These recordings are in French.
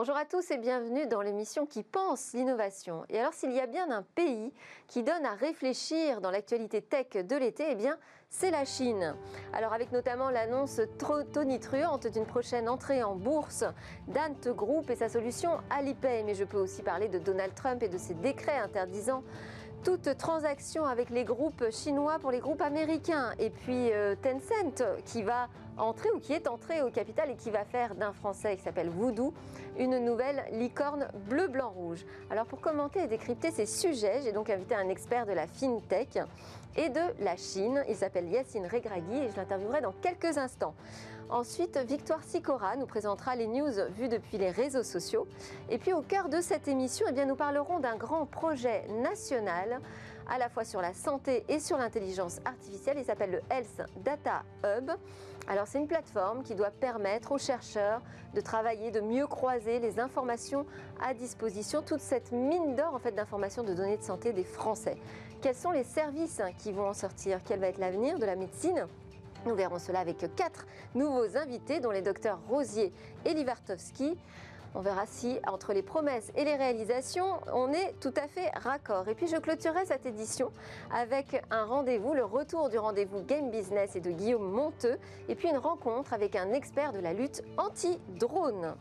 Bonjour à tous et bienvenue dans l'émission qui pense l'innovation. Et alors s'il y a bien un pays qui donne à réfléchir dans l'actualité tech de l'été, eh bien c'est la Chine. Alors avec notamment l'annonce tonitruante d'une prochaine entrée en bourse d'Ant Group et sa solution Alipay, mais je peux aussi parler de Donald Trump et de ses décrets interdisant toute transaction avec les groupes chinois pour les groupes américains. Et puis euh, Tencent qui va entrer ou qui est entré au capital et qui va faire d'un Français qui s'appelle Voodoo une nouvelle licorne bleu, blanc, rouge. Alors pour commenter et décrypter ces sujets, j'ai donc invité un expert de la FinTech et de la Chine. Il s'appelle Yacine Regragui et je l'interviewerai dans quelques instants. Ensuite, Victoire Sicora nous présentera les news vues depuis les réseaux sociaux. Et puis au cœur de cette émission, eh bien, nous parlerons d'un grand projet national à la fois sur la santé et sur l'intelligence artificielle. Il s'appelle le Health Data Hub. Alors c'est une plateforme qui doit permettre aux chercheurs de travailler, de mieux croiser les informations à disposition, toute cette mine d'or en fait d'informations de données de santé des Français. Quels sont les services qui vont en sortir? Quel va être l'avenir de la médecine? Nous verrons cela avec quatre nouveaux invités, dont les docteurs Rosier et Livartowski. On verra si, entre les promesses et les réalisations, on est tout à fait raccord. Et puis, je clôturerai cette édition avec un rendez-vous, le retour du rendez-vous Game Business et de Guillaume Monteux, et puis une rencontre avec un expert de la lutte anti-drone.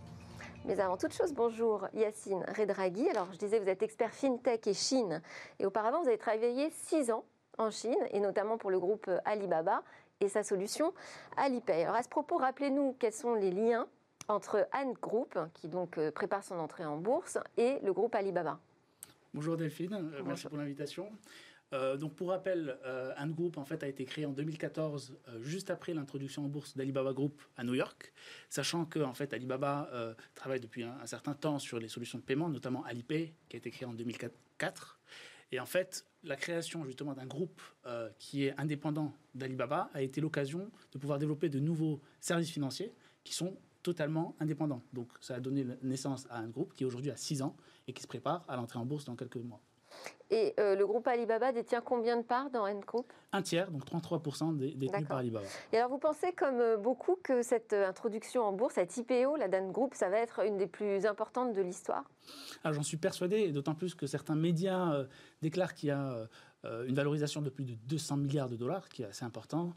Mais avant toute chose, bonjour Yacine Redraghi. Alors, je disais, vous êtes expert FinTech et Chine. Et auparavant, vous avez travaillé six ans en Chine, et notamment pour le groupe Alibaba et sa solution Alipay. Alors à ce propos, rappelez-nous quels sont les liens entre Ant Group, qui donc euh, prépare son entrée en bourse, et le groupe Alibaba. Bonjour Delphine, euh, merci pour l'invitation. Euh, donc pour rappel, Ant Group en fait a été créé en 2014, juste après l'introduction en bourse d'Alibaba Group à New York, sachant que en fait Alibaba travaille depuis un, un, certain temps sur les solutions de paiement, notamment Alipay, qui a été créé en 2004. Et en fait, la création justement d'un groupe euh, qui est indépendant d'Alibaba a été l'occasion de pouvoir développer de nouveaux services financiers qui sont totalement indépendants. Donc ça a donné naissance à un groupe qui aujourd'hui a 6 ans et qui se prépare à l'entrée en bourse dans quelques mois. Et euh, le groupe Alibaba détient combien de parts dans N Group? Un tiers, donc 33% détenus par Alibaba. Et alors vous pensez, comme euh, beaucoup, que cette introduction en bourse, cette IPO, la Dan Group, ça va être une des plus importantes de l'histoire? Ah, J'en suis persuadé, d'autant plus que certains médias euh, déclarent qu'il y a une valorisation de plus de 200 milliards de dollars, qui est assez important,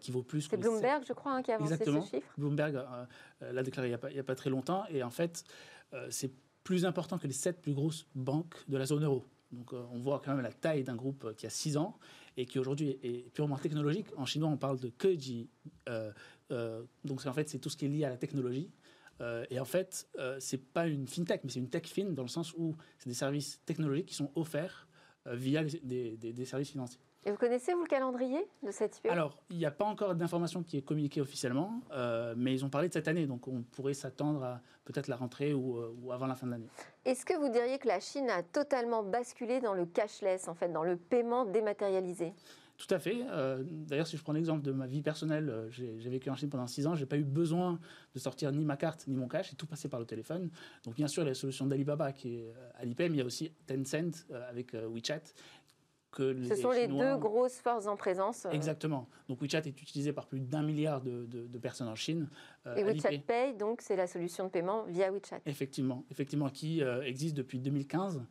qui vaut plus que... C'est Bloomberg, je crois, hein, qui a avancé Exactement. ce chiffre. Bloomberg l'a déclaré il n'y a, a, pas très longtemps, et en fait, c'est plus important que les sept plus grosses banques de la zone euro. Donc euh, on voit quand même la taille d'un groupe euh, qui a 6 ans et qui aujourd'hui est purement technologique. En chinois, on parle de Keji. Euh, donc en fait, c'est tout ce qui est lié à la technologie. et en fait, c'est pas une fintech, mais c'est une tech fin dans le sens où c'est des services technologiques qui sont offerts via des services financiers. Et vous connaissez, vous, le calendrier de cette IPO Alors, il n'y a pas encore d'information qui est communiquée officiellement, euh, mais ils ont parlé de cette année, donc on pourrait s'attendre à peut-être la rentrée ou, euh, ou, avant la fin de l'année. Est-ce que vous diriez que la Chine a totalement basculé dans le cashless, en fait, dans le paiement dématérialisé? Tout à fait. Euh, d'ailleurs, si je prends l'exemple de ma vie personnelle, j'ai vécu en Chine pendant six ans, j'ai pas eu besoin de sortir ni ma carte ni mon cash, j'ai tout passé par le téléphone. Donc bien sûr, il y a la solution d'Alibaba qui est Alipay, mais il y a aussi Tencent avec WeChat ce sont les deux grosses forces en présence. Euh. Exactement. Donc WeChat est utilisé par plus d'un milliard de, personnes en Chine. Euh, et WeChat Pay, donc c'est la solution de paiement via WeChat. Effectivement, effectivement, qui euh, existe depuis 2015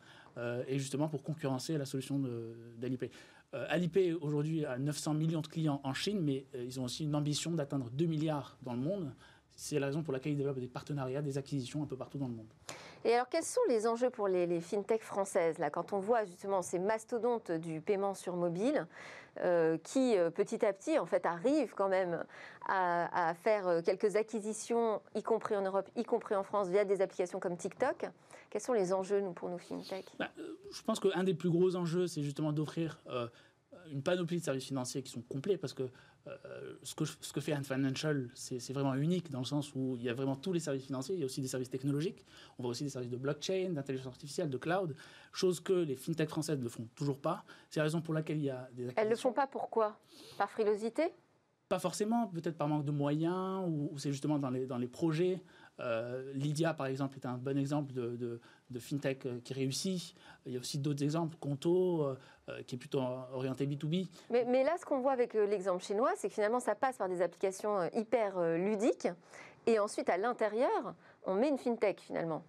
et justement pour concurrencer la solution d'Alipay. Alipay aujourd'hui a 900 millions de clients en Chine, mais ils ont aussi une ambition d'atteindre 2 milliards dans le monde. C'est la raison pour laquelle ils développent des partenariats, des acquisitions un peu partout dans le monde. Et alors, quels sont les enjeux pour les, les fintechs françaises là, Quand on voit justement ces mastodontes du paiement sur mobile, euh, qui euh, petit à petit en fait arrivent quand même à, faire euh, quelques acquisitions, y compris en Europe, y compris en France, via des applications comme TikTok. Quels sont les enjeux nous, pour nos fintechs bah, Je pense qu'un des plus gros enjeux, c'est justement d'offrir une panoplie de services financiers qui sont complets parce que euh, ce, que ce que fait Ant Financial, c'est vraiment unique dans le sens où il y a vraiment tous les services financiers, il y a aussi des services technologiques, on voit aussi des services de blockchain, d'intelligence artificielle, de cloud, chose que les fintechs françaises ne font toujours pas. C'est la raison pour laquelle il y a des Elles ne le font pas pourquoi Par frilosité? Pas forcément, peut-être par manque de moyens, ou, c'est justement dans les, dans les projets. Euh, Lydia, par exemple, est un bon exemple de, de, fintech euh, qui réussit. Il y a aussi d'autres exemples, Conto, euh, qui est plutôt orienté B2B. Mais, mais là, ce qu'on voit avec l'exemple chinois, c'est que finalement, ça passe par des applications hyper ludiques. Et ensuite, à l'intérieur, on met une fintech finalement.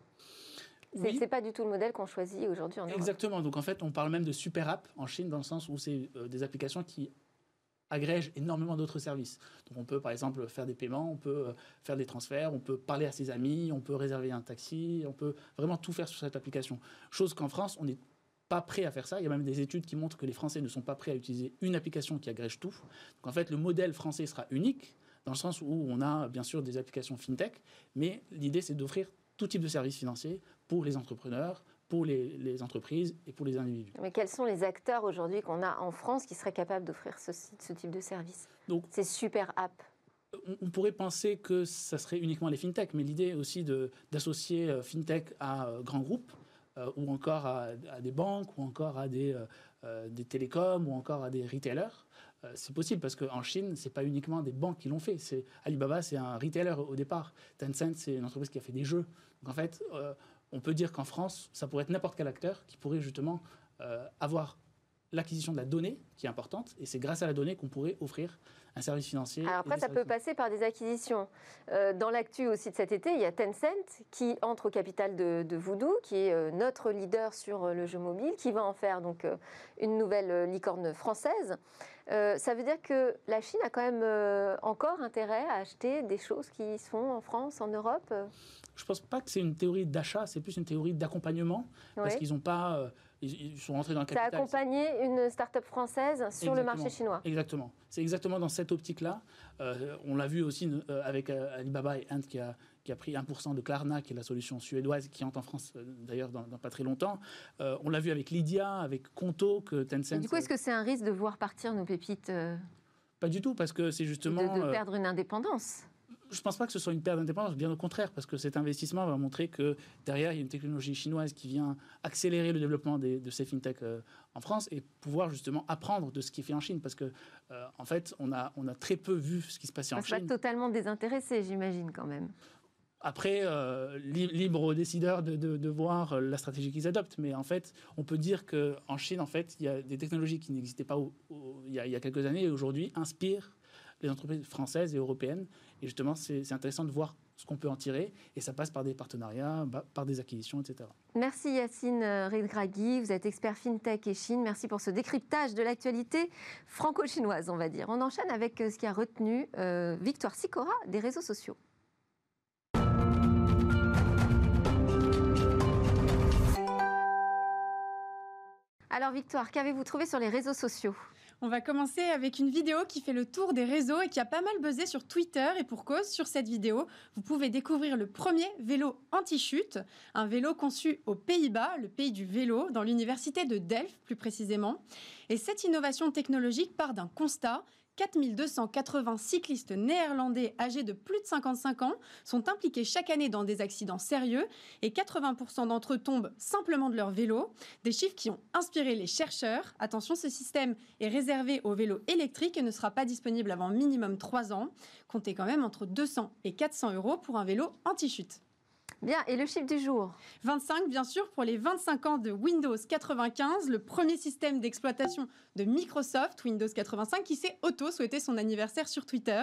C'est n'est pas du tout le modèle qu'on choisit aujourd'hui en Europe. Exactement. Donc en fait, on parle même de super app en Chine dans le sens où c'est des applications qui agrègent énormément d'autres services. Donc on peut par exemple faire des paiements, on peut euh, faire des transferts, on peut parler à ses amis, on peut réserver un taxi, on peut vraiment tout faire sur cette application. Chose qu'en France, on n'est pas prêt à faire ça. Il y a même des études qui montrent que les Français ne sont pas prêts à utiliser une application qui agrège tout. Donc en fait, le modèle français sera unique dans le sens où on a bien sûr des applications fintech, mais l'idée c'est d'offrir tout type de services financiers pour les entrepreneurs, pour les, entreprises et pour les individus. Mais quels sont les acteurs aujourd'hui qu'on a en France qui seraient capables d'offrir ce, type de service? Donc, Ces super apps on pourrait penser que ça serait uniquement les fintech, mais l'idée aussi d'associer euh, fintech à euh, grands groupes, euh, ou encore à, des banques, ou encore à des, des télécoms, ou encore à des retailers, c'est possible parce qu'en Chine, ce n'est pas uniquement des banques qui l'ont fait. Alibaba, c'est un retailer au départ. Tencent, c'est une entreprise qui a fait des jeux. Donc en fait, on peut dire qu'en France, ça pourrait être n'importe quel acteur qui pourrait justement euh, avoir l'acquisition de la donnée, qui est importante, et c'est grâce à la donnée qu'on pourrait offrir un service financier. Alors après, ça peut passer par des acquisitions. Euh, dans l'actu aussi de cet été, il y a Tencent qui entre au capital de, Voodoo, qui est euh, notre leader sur le jeu mobile, qui va en faire donc une nouvelle licorne française. ça veut dire que la Chine a quand même encore intérêt à acheter des choses qui sont en France, en Europe? Je ne pense pas que c'est une théorie d'achat, c'est plus une théorie d'accompagnement, parce qu'ils n'ont pas... Euh, ils, sont rentrés dans le capital. Ça a accompagné une start-up française sur le marché chinois. Exactement. C'est exactement dans cette optique-là. Euh, on l'a vu aussi euh, avec Alibaba et Ant qui a, qui a pris 1% de Klarna, qui est la solution suédoise qui entre en France d'ailleurs dans, pas très longtemps. on l'a vu avec Lydia, avec Conto, que Tencent. du coup, est-ce que c'est un risque de voir partir nos pépites Pas du tout, parce que c'est justement. de perdre une indépendance? Je ne pense pas que ce soit une perte d'indépendance, bien au contraire, parce que cet investissement va montrer que derrière, il y a une technologie chinoise qui vient accélérer le développement de ces fintechs euh, en France et pouvoir justement apprendre de ce qui est fait en Chine, parce que euh, en fait, on a, on a très peu vu ce qui se passait en Chine. Pas totalement désintéressé, j'imagine quand même. Après, euh, libre aux décideurs de, de, voir la stratégie qu'ils adoptent. Mais en fait, on peut dire qu'en Chine, en fait, il y a des technologies qui n'existaient pas il, y y a, quelques années et aujourd'hui inspirent les entreprises françaises et européennes. Et justement, c'est intéressant de voir ce qu'on peut en tirer. Et ça passe par des partenariats, bah, par des acquisitions, etc. Merci Yacine Redraghi. Vous êtes expert FinTech et Chine. Merci pour ce décryptage de l'actualité franco-chinoise, on va dire. On enchaîne avec euh, ce qui a retenu euh, Victoire Sicora des réseaux sociaux. Alors Victoire, qu'avez-vous trouvé sur les réseaux sociaux? On va commencer avec une vidéo qui fait le tour des réseaux et qui a pas mal buzzé sur Twitter. Et pour cause, sur cette vidéo, vous pouvez découvrir le premier vélo anti-chute, un vélo conçu aux Pays-Bas, le pays du vélo, dans l'université de Delft plus précisément. Et cette innovation technologique part d'un constat 4280 cyclistes néerlandais âgés de plus de 55 ans sont impliqués chaque année dans des accidents sérieux et 80% d'entre eux tombent simplement de leur vélo. Des chiffres qui ont inspiré les chercheurs. Attention, ce système est réservé aux vélos électriques et ne sera pas disponible avant minimum 3 ans. Comptez quand même entre 200 et 400 euros pour un vélo anti-chute. Bien, et le chiffre du jour? 25, bien sûr, pour les 25 ans de Windows 95, le premier système d'exploitation de Microsoft, Windows 85, qui s'est auto-souhaité son anniversaire sur Twitter.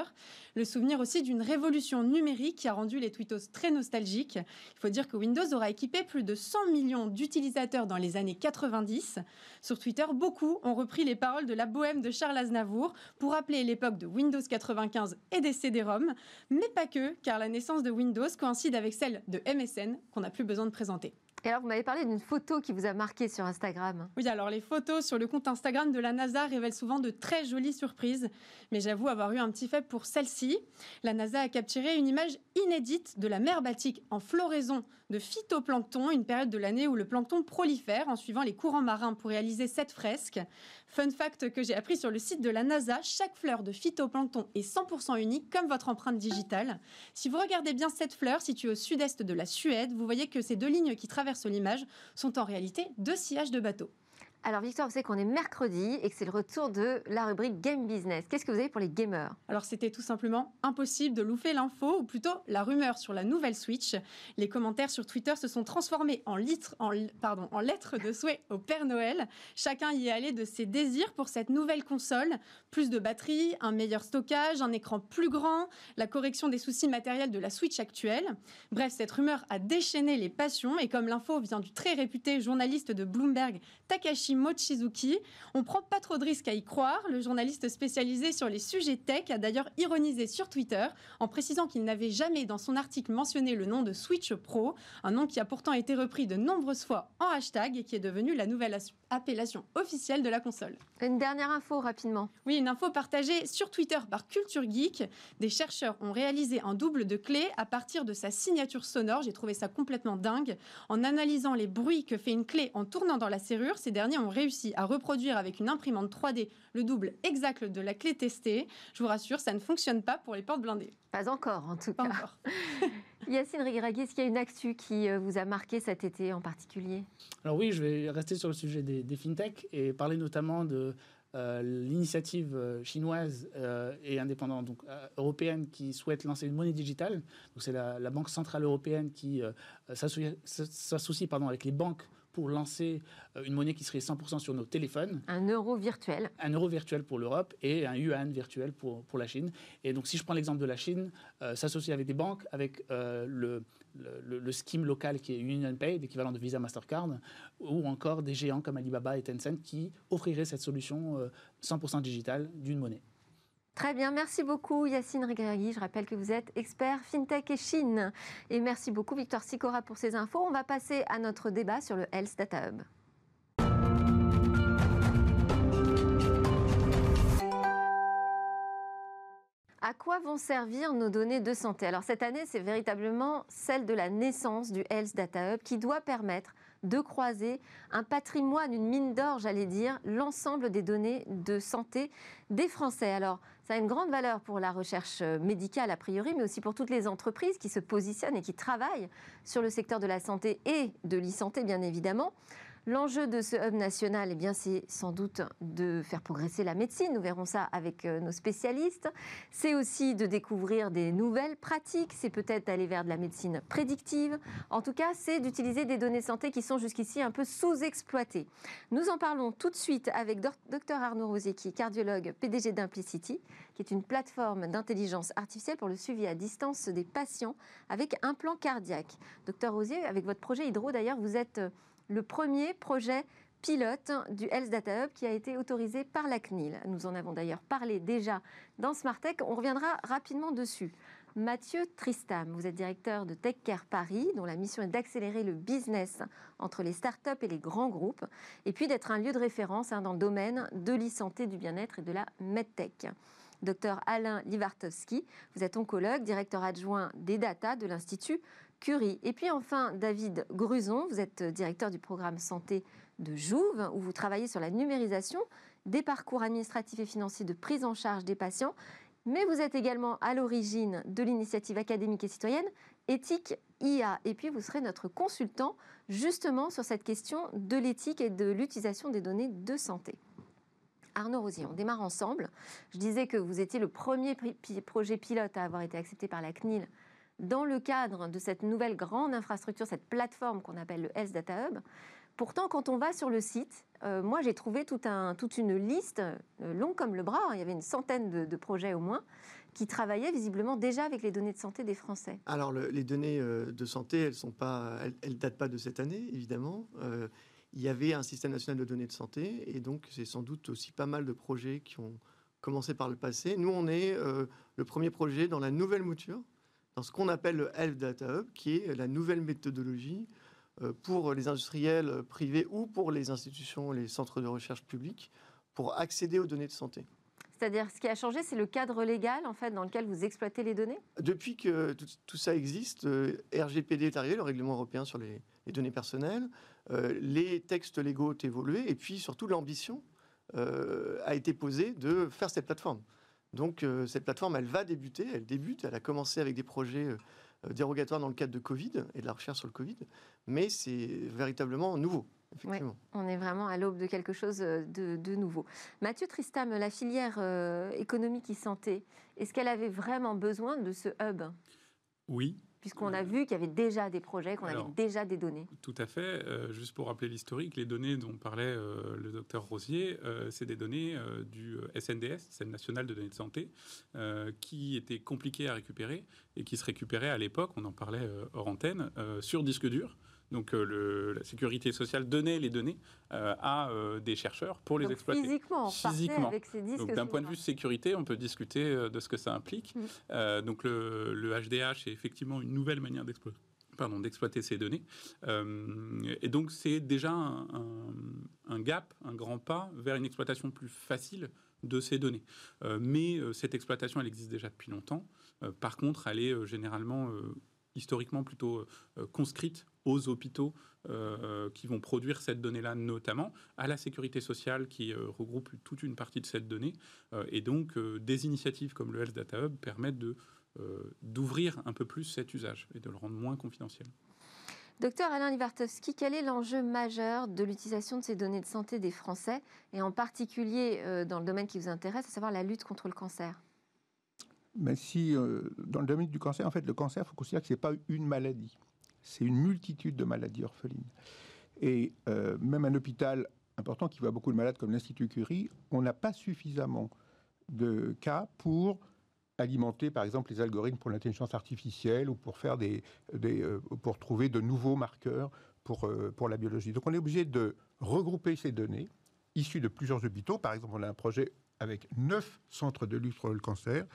Le souvenir aussi d'une révolution numérique qui a rendu les tweetos très nostalgiques. Il faut dire que Windows aura équipé plus de 100 millions d'utilisateurs dans les années 90. Sur Twitter, beaucoup ont repris les paroles de la bohème de Charles Aznavour pour rappeler l'époque de Windows 95 et des CD-ROM, mais pas que, car la naissance de Windows coïncide avec celle de MSN qu'on n'a plus besoin de présenter. Et alors, vous m'avez parlé d'une photo qui vous a marqué sur Instagram. Oui, alors les photos sur le compte Instagram de la NASA révèlent souvent de très jolies surprises. Mais j'avoue avoir eu un petit fait pour celle-ci. La NASA a capturé une image inédite de la mer Baltique en floraison de phytoplancton, une période de l'année où le plancton prolifère en suivant les courants marins pour réaliser cette fresque. Fun fact que j'ai appris sur le site de la NASA, chaque fleur de phytoplancton est 100% unique comme votre empreinte digitale. Si vous regardez bien cette fleur située au sud-est de la Suède, vous voyez que ces deux lignes qui traversent l'image sont en réalité deux sillages de bateaux. Alors Victoire, vous savez qu'on est mercredi et que c'est le retour de la rubrique Game Business. Qu'est-ce que vous avez pour les gamers? Alors c'était tout simplement impossible de louper l'info, ou plutôt la rumeur sur la nouvelle Switch. Les commentaires sur Twitter se sont transformés en, lettres de souhait au Père Noël. Chacun y est allé de ses désirs pour cette nouvelle console. Plus de batterie, un meilleur stockage, un écran plus grand, la correction des soucis matériels de la Switch actuelle. Bref, cette rumeur a déchaîné les passions et comme l'info vient du très réputé journaliste de Bloomberg, Takashi Mochizuki. On prend pas trop de risques à y croire. Le journaliste spécialisé sur les sujets tech a d'ailleurs ironisé sur Twitter en précisant qu'il n'avait jamais dans son article mentionné le nom de Switch Pro, un nom qui a pourtant été repris de nombreuses fois en hashtag et qui est devenu la nouvelle appellation officielle de la console. Une dernière info rapidement. Oui, une info partagée sur Twitter par Culture Geek. Des chercheurs ont réalisé un double de clé à partir de sa signature sonore. J'ai trouvé ça complètement dingue. En analysant les bruits que fait une clé en tournant dans la serrure, ces derniers ont réussi à reproduire avec une imprimante 3D le double exact de la clé testée. Je vous rassure, ça ne fonctionne pas pour les portes blindées. Pas encore, en tout pas cas. Encore. Yacine Rigiragui, est-ce qu'il y a une actu qui euh, vous a marqué cet été en particulier? Alors oui, je vais rester sur le sujet des, des fintech et parler notamment de euh, l'initiative euh, chinoise euh, et indépendante, donc européenne, qui souhaite lancer une monnaie digitale. C'est la, la, Banque centrale européenne qui s'associe pardon avec les banques pour lancer une monnaie qui serait 100% sur nos téléphones. Un euro virtuel. Un euro virtuel pour l'Europe et un yuan virtuel pour, pour la Chine. Et donc si je prends l'exemple de la Chine, euh, s'associer avec des banques, avec euh, le, le, le, scheme local qui est UnionPay, l'équivalent de Visa Mastercard, ou encore des géants comme Alibaba et Tencent qui offriraient cette solution euh, 100% digitale d'une monnaie. Très bien, merci beaucoup Yacine Regragui. Je rappelle que vous êtes expert FinTech et Chine. Et merci beaucoup Victor Sicora pour ces infos. On va passer à notre débat sur le Health Data Hub. À quoi vont servir nos données de santé? Alors cette année, c'est véritablement celle de la naissance du Health Data Hub qui doit permettre de croiser un patrimoine, une mine d'or, j'allais dire, l'ensemble des données de santé des Français. Alors, ça a une grande valeur pour la recherche médicale a priori, mais aussi pour toutes les entreprises qui se positionnent et qui travaillent sur le secteur de la santé et de l'e-santé, bien évidemment. L'enjeu de ce hub national, eh bien, c'est sans doute de faire progresser la médecine. Nous verrons ça avec euh, nos spécialistes. C'est aussi de découvrir des nouvelles pratiques. C'est peut-être d'aller vers de la médecine prédictive. En tout cas, c'est d'utiliser des données santé qui sont jusqu'ici un peu sous-exploitées. Nous en parlons tout de suite avec Dr Arnaud est cardiologue PDG d'Implicity, qui est une plateforme d'intelligence artificielle pour le suivi à distance des patients avec un plan cardiaque. Docteur Rosier, avec votre projet Hydro, d'ailleurs, vous êtes le premier projet pilote du Health Data Hub qui a été autorisé par la CNIL. Nous en avons d'ailleurs parlé déjà dans Smartech. On reviendra rapidement dessus. Mathieu Tristam, vous êtes directeur de TechCare Paris, dont la mission est d'accélérer le business entre les startups et les grands groupes, et puis d'être un lieu de référence hein, dans le domaine de l'e-santé, du bien-être et de la medtech. Docteur Alain Livartowski, vous êtes oncologue, directeur adjoint des data de l'Institut Curie. Et puis enfin, David Gruson, vous êtes directeur du programme santé de Jouve, où vous travaillez sur la numérisation des parcours administratifs et financiers de prise en charge des patients. Mais vous êtes également à l'origine de l'initiative académique et citoyenne Éthique IA. Et puis vous serez notre consultant justement sur cette question de l'éthique et de l'utilisation des données de santé. Arnaud Rosier, on démarre ensemble. Je disais que vous étiez le premier projet pilote à avoir été accepté par la CNIL dans le cadre de cette nouvelle grande infrastructure, cette plateforme qu'on appelle le Health Data Hub. Pourtant, quand on va sur le site, euh, moi j'ai trouvé toute une liste euh, longue comme le bras, il y avait une centaine de, projets au moins, qui travaillaient visiblement déjà avec les données de santé des Français. Alors le, les données euh, de santé, elles ne datent pas de cette année, évidemment. Il y avait un système national de données de santé, et donc c'est sans doute aussi pas mal de projets qui ont commencé par le passé. Nous, on est le premier projet dans la nouvelle mouture, dans ce qu'on appelle le Health Data Hub, qui est la nouvelle méthodologie euh, pour les industriels privés ou pour les institutions, les centres de recherche publics, pour accéder aux données de santé. C'est-à-dire, ce qui a changé, c'est le cadre légal en fait dans lequel vous exploitez les données? Depuis que tout, tout ça existe, euh, RGPD est arrivé, le règlement européen sur les, les données personnelles. Euh, les textes légaux ont évolué, et puis surtout l'ambition euh, a été posée de faire cette plateforme. Donc euh, cette plateforme, elle va débuter, elle débute, elle a commencé avec des projets euh, dérogatoires dans le cadre de Covid et de la recherche sur le Covid, mais c'est véritablement nouveau. on est vraiment à l'aube de quelque chose euh, de, nouveau. Mathieu Tristam, la filière euh, économique et santé, est-ce qu'elle avait vraiment besoin de ce hub? Oui, puisqu'on a vu qu'il y avait déjà des projets, qu'on avait déjà des données. Tout à fait. Euh, juste pour rappeler l'historique, les données dont parlait le docteur Rosier, c'est des données du SNDS, Système national de données de santé, qui étaient compliquées à récupérer et qui se récupéraient à l'époque, on en parlait hors antenne, sur disque dur. Donc euh, la sécurité sociale donnait les données euh, à euh, des chercheurs pour les exploiter. Physiquement, physiquement. Avec ces disques donc d'un point de vue sécurité, on peut discuter de ce que ça implique. Mm. donc le, HDH est effectivement une nouvelle manière d'exploiter pardon, d'exploiter ces données. et donc, c'est déjà un, gap, un grand pas vers une exploitation plus facile de ces données. mais cette exploitation, elle existe déjà depuis longtemps. par contre, elle est généralement, historiquement, plutôt conscrite aux hôpitaux euh, qui vont produire cette donnée-là, notamment à la sécurité sociale qui euh, regroupe toute une partie de cette donnée. Euh, et donc, des initiatives comme le Health Data Hub permettent de, d'ouvrir un peu plus cet usage et de le rendre moins confidentiel. Docteur Alain Livartowski, quel est l'enjeu majeur de l'utilisation de ces données de santé des Français, et en particulier dans le domaine qui vous intéresse, à savoir la lutte contre le cancer? Mais si, dans le domaine du cancer, en fait, le cancer, il faut considérer que ce n'est pas une maladie c'est une multitude de maladies orphelines. Et euh, même un hôpital important qui voit beaucoup de malades comme l'Institut Curie, on n'a pas suffisamment de cas pour alimenter, par exemple, les algorithmes pour l'intelligence artificielle ou pour faire des, euh, pour trouver de nouveaux marqueurs pour, euh, pour la biologie. Donc, on est obligé de regrouper ces données issues de plusieurs hôpitaux. Par exemple, on a un projet avec neuf centres de lutte contre le cancer,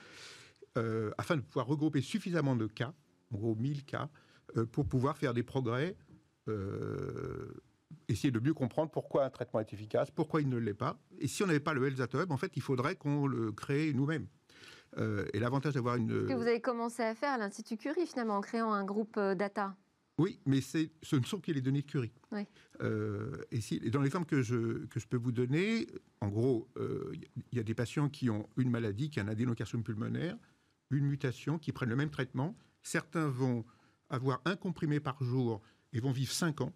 afin de pouvoir regrouper suffisamment de cas, en gros 1000 cas, pour pouvoir faire des progrès, euh, essayer de mieux comprendre pourquoi un traitement est efficace, pourquoi il ne l'est pas. Et si on n'avait pas le Health en fait, il faudrait qu'on le crée nous-mêmes. Euh, et l'avantage d'avoir une... Ce que vous avez commencé à faire à l'Institut Curie, finalement, en créant un groupe data. Oui, mais ce ne sont que les données de Curie. Oui. et, si, et, dans l'exemple que je, que je peux vous donner, en gros, il y a des patients qui ont une maladie, qui est un adénocarcinome pulmonaire, une mutation, qui prennent le même traitement. Certains vont avoir un comprimé par jour et vont vivre 5 ans.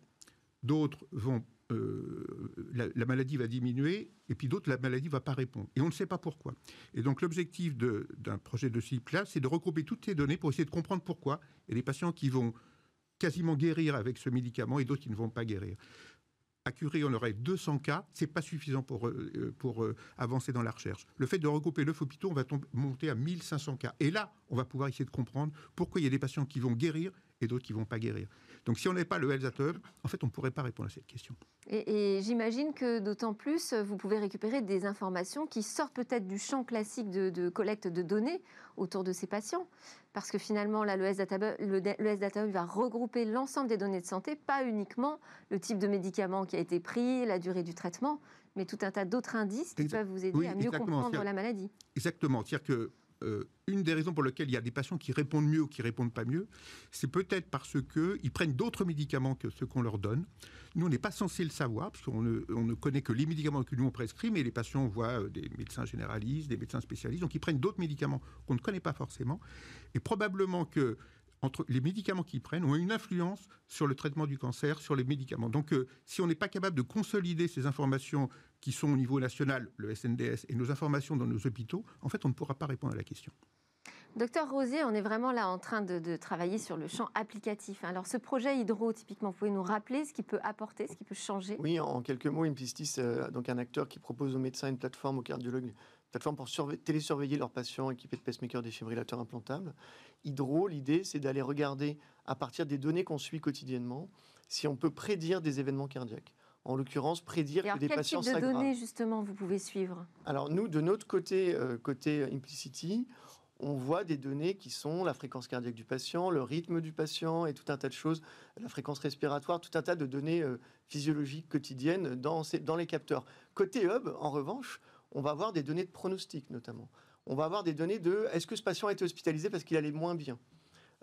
D'autres vont euh, la, maladie va diminuer, et puis d'autres, la maladie ne va pas répondre. Et on ne sait pas pourquoi. Et donc l'objectif d'un projet de ce type-là, c'est de regrouper toutes ces données pour essayer de comprendre pourquoi. Et les patients qui vont quasiment guérir avec ce médicament et d'autres qui ne vont pas guérir à Curie, on aurait 200 cas, c'est pas suffisant pour, euh, pour euh, avancer dans la recherche. Le fait de regrouper le hôpitaux, on va monter à 1500 cas. Et là, on va pouvoir essayer de comprendre pourquoi il y a des patients qui vont guérir et d'autres qui vont pas guérir. Donc si on n'est pas le Health Hub, en fait, on ne pourrait pas répondre à cette question. Et, j'imagine que d'autant plus, vous pouvez récupérer des informations qui sortent peut-être du champ classique de, collecte de données autour de ces patients. Parce que finalement, là, le S-Data Hub va regrouper l'ensemble des données de santé, pas uniquement le type de médicament qui a été pris, la durée du traitement, mais tout un tas d'autres indices qui peuvent vous aider à mieux comprendre la maladie. Exactement. C'est-à-dire que euh, une des raisons pour lesquelles il y a des patients qui répondent mieux ou qui répondent pas mieux, c'est peut-être parce qu'ils prennent d'autres médicaments que ceux qu'on leur donne. Nous, on n'est pas censé le savoir, parce qu'on ne, on ne, connaît que les médicaments que nous on prescrit, mais les patients voient euh, des médecins généralistes, des médecins spécialistes, donc ils prennent d'autres médicaments qu'on ne connaît pas forcément. Et probablement que entre les médicaments qu'ils prennent ont une influence sur le traitement du cancer, sur les médicaments. Donc, euh, si on n'est pas capable de consolider ces informations qui sont au niveau national, le SNDS, et nos informations dans nos hôpitaux, en fait, on ne pourra pas répondre à la question. Docteur Rosier, on est vraiment là en train de, travailler sur le champ applicatif. Alors ce projet Hydro, typiquement, vous pouvez nous rappeler ce qu'il peut apporter, ce qui peut changer? Oui, en quelques mots, Impistis, euh, donc un acteur qui propose aux médecins une plateforme, aux cardiologues, une plateforme pour télésurveiller leurs patients équipés de pacemakers défibrillateurs implantables. Hydro, l'idée, c'est d'aller regarder à partir des données qu'on suit quotidiennement si on peut prédire des événements cardiaques en l'occurrence prédire que des patients s'aggravent. Quel type de données justement vous pouvez suivre? Alors nous, de notre côté, euh, côté Implicity, on voit des données qui sont la fréquence cardiaque du patient, le rythme du patient et tout un tas de choses, la fréquence respiratoire, tout un tas de données euh, physiologiques quotidiennes dans, dans les capteurs. Côté hub, en revanche, on va avoir des données de pronostic notamment. On va avoir des données de est-ce que ce patient a été hospitalisé parce qu'il allait moins bien?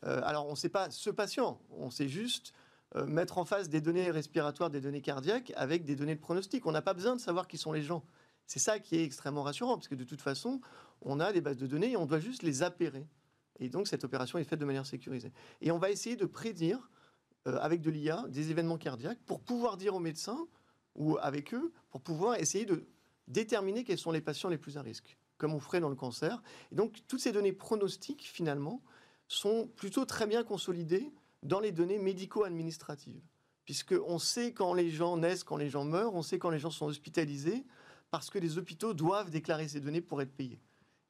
Euh, Alors on ne sait pas ce patient, on sait juste euh, mettre en face des données respiratoires, des données cardiaques avec des données de pronostic. On n'a pas besoin de savoir qui sont les gens. C'est ça qui est extrêmement rassurant, parce que de toute façon, on a des bases de données et on doit juste les appairer. Et donc, cette opération est faite de manière sécurisée. Et on va essayer de prédire avec de l'IA des événements cardiaques pour pouvoir dire aux médecins ou avec eux, pour pouvoir essayer de déterminer quels sont les patients les plus à risque, comme on ferait dans le cancer. Et donc, toutes ces données pronostiques, finalement, sont plutôt très bien consolidées dans les données médico-administratives. Puisqu'on sait quand les gens naissent, quand les gens meurent, on sait quand les gens sont hospitalisés, parce que les hôpitaux doivent déclarer ces données pour être payés.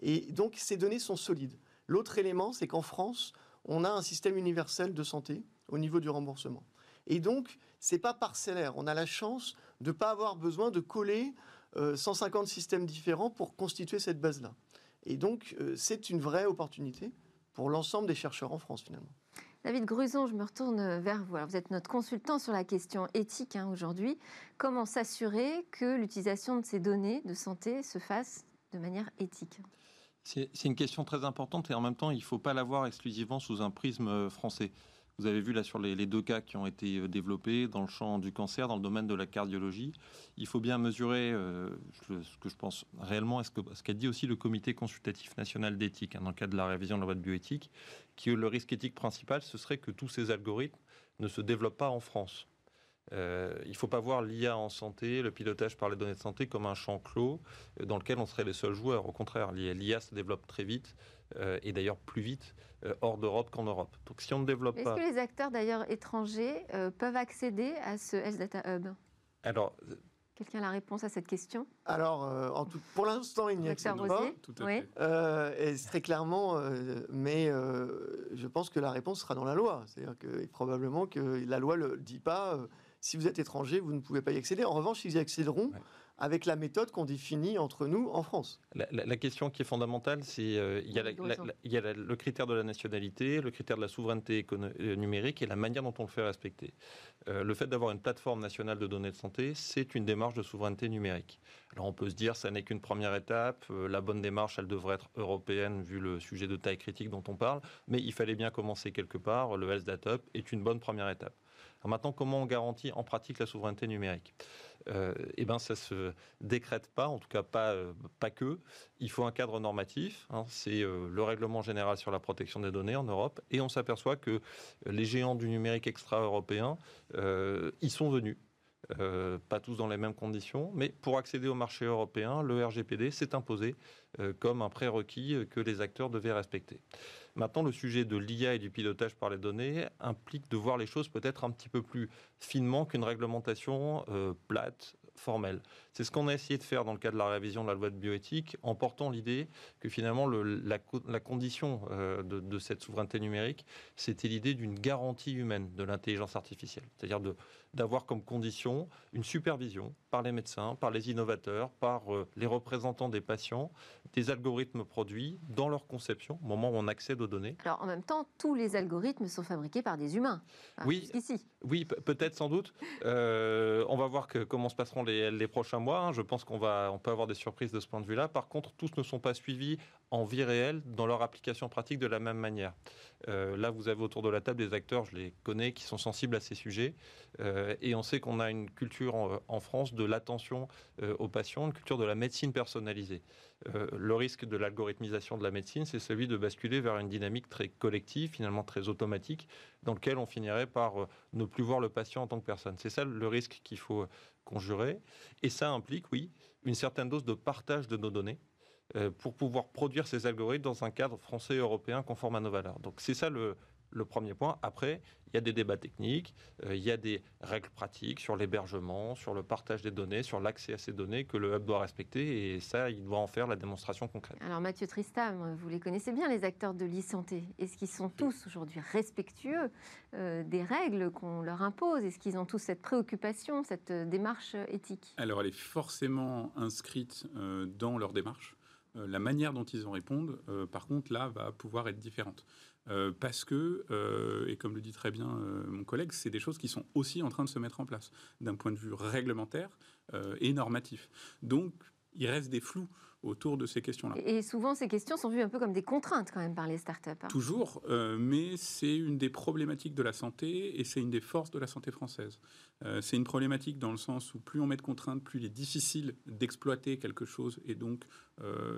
Et donc, ces données sont solides. L'autre élément, c'est qu'en France, on a un système universel de santé au niveau du remboursement. Et donc, c'est pas parcellaire. On a la chance de ne pas avoir besoin de coller 150 euh, systèmes différents pour constituer cette base-là. Et donc, euh, c'est une vraie opportunité pour l'ensemble des chercheurs en France, finalement. David Gruson, je me retourne vers vous. vous êtes notre consultant sur la question éthique hein, aujourd'hui. Comment s'assurer que l'utilisation de ces données de santé se fasse de manière éthique? C'est une question très importante et en même temps, il ne faut pas la voir exclusivement sous un prisme euh, français. Vous avez vu là sur les, deux cas qui ont été euh, développés dans le champ du cancer, dans le domaine de la cardiologie. Il faut bien mesurer euh, ce que je pense réellement, ce qu'a dit aussi le Comité consultatif national d'éthique hein, dans le cadre de la révision de la loi de bioéthique, que le risque éthique principal, ce serait que tous ces algorithmes ne se développent pas en France. Euh, il ne faut pas voir l'IA en santé, le pilotage par les données de santé comme un champ clos dans lequel on serait les seuls joueurs. Au contraire, l'IA se développe très vite et d'ailleurs plus vite euh, hors d'Europe qu'en Europe. Donc si on ne développe pas... Est-ce que les acteurs d'ailleurs étrangers euh, peuvent accéder à ce S Data Hub? Alors... Quelqu'un a la réponse à cette question? Alors, euh, en tout, pour l'instant, il n'y accède pas. Tout à oui. et très clairement, mais je pense que la réponse sera dans la loi. C'est-à-dire que probablement que la loi ne le dit pas. Si vous êtes étranger, vous ne pouvez pas y accéder. En revanche, ils y accéderont avec la méthode qu'on définit entre nous en France. La, question qui est fondamentale, c'est euh, il y a, le critère de la nationalité, le critère de la souveraineté euh, numérique et la manière dont on le fait respecter. Euh, le fait d'avoir une plateforme nationale de données de santé, c'est une démarche de souveraineté numérique. Alors on peut se dire, ça n'est qu'une première étape, la bonne démarche, elle devrait être européenne vu le sujet de taille critique dont on parle, mais il fallait bien commencer quelque part. Le Health Data est une bonne première étape. Maintenant, comment on garantit en pratique la souveraineté numérique euh, eh ben, ça se décrète pas, en tout cas pas, euh, que. Il faut un cadre normatif. Hein. c'est euh, le règlement général sur la protection des données en Europe. Et on s'aperçoit que les géants du numérique extra-européen y sont venus. Pas tous dans les mêmes conditions, mais pour accéder au marché européen, le RGPD s'est imposé comme un prérequis que les acteurs devaient respecter. Maintenant, le sujet de l'IA et du pilotage par les données implique de voir les choses peut-être un petit peu plus finement qu'une réglementation euh, plate, formelle. C'est ce qu'on a essayé de faire dans le cadre de la révision de la loi de bioéthique, en portant l'idée que finalement la, condition euh, de, cette souveraineté numérique, c'était l'idée d'une garantie humaine de l'intelligence artificielle, c'est-à-dire d'avoir comme condition une supervision par les médecins, par les innovateurs, par euh, les représentants des patients, des algorithmes produits dans leur conception, au moment où on accède aux données. Alors en même temps, tous les algorithmes sont fabriqués par des humains. oui, oui, peut-être sans doute. Euh, on va voir que, comment se passeront les, les prochains mois. Hein. Je pense qu'on va, on peut avoir des surprises de ce point de vue-là. Par contre, tous ne sont pas suivis en vie réelle dans leur application pratique de la même manière. Euh, là, vous avez autour de la table des acteurs, je les connais, qui sont sensibles à ces sujets. Euh, et on sait qu'on a une culture en, France de l'attention euh, aux patients, une culture de la médecine personnalisée. le risque de l'algorithmisation de la médecine, c'est celui de basculer vers une dynamique très collective, finalement très automatique, dans lequel on finirait par ne plus voir le patient en tant que personne. C'est ça le risque qu'il faut conjurer. Et ça implique, oui, une certaine dose de partage de nos données. Euh, pour pouvoir produire ces algorithmes dans un cadre français et européen conforme à nos valeurs. Donc c'est ça le, premier point. Après, il y a des débats techniques, euh, il y a des règles pratiques sur l'hébergement, sur le partage des données, sur l'accès à ces données que le hub doit respecter et ça, il doit en faire la démonstration concrète. Alors Mathieu Tristam, vous les connaissez bien, les acteurs de l'e-santé. Est-ce qu'ils sont tous aujourd'hui respectueux euh, des règles qu'on leur impose? Est-ce qu'ils ont tous cette préoccupation, cette démarche éthique? Alors elle est forcément inscrite dans leur démarche. Euh, la manière dont ils en répondent, euh, par contre, là, va pouvoir être différente. Euh, parce que, et comme le dit très bien mon collègue, c'est des choses qui sont aussi en train de se mettre en place d'un point de vue réglementaire et normatif. Donc, il reste des flous autour de ces questions-là. Et souvent, ces questions sont vues un peu comme des contraintes quand même par les startups. Hein. Toujours, euh, mais c'est une des problématiques de la santé et c'est une des forces de la santé française. Euh, c'est une problématique dans le sens où plus on met de contraintes, plus il est difficile d'exploiter quelque chose et donc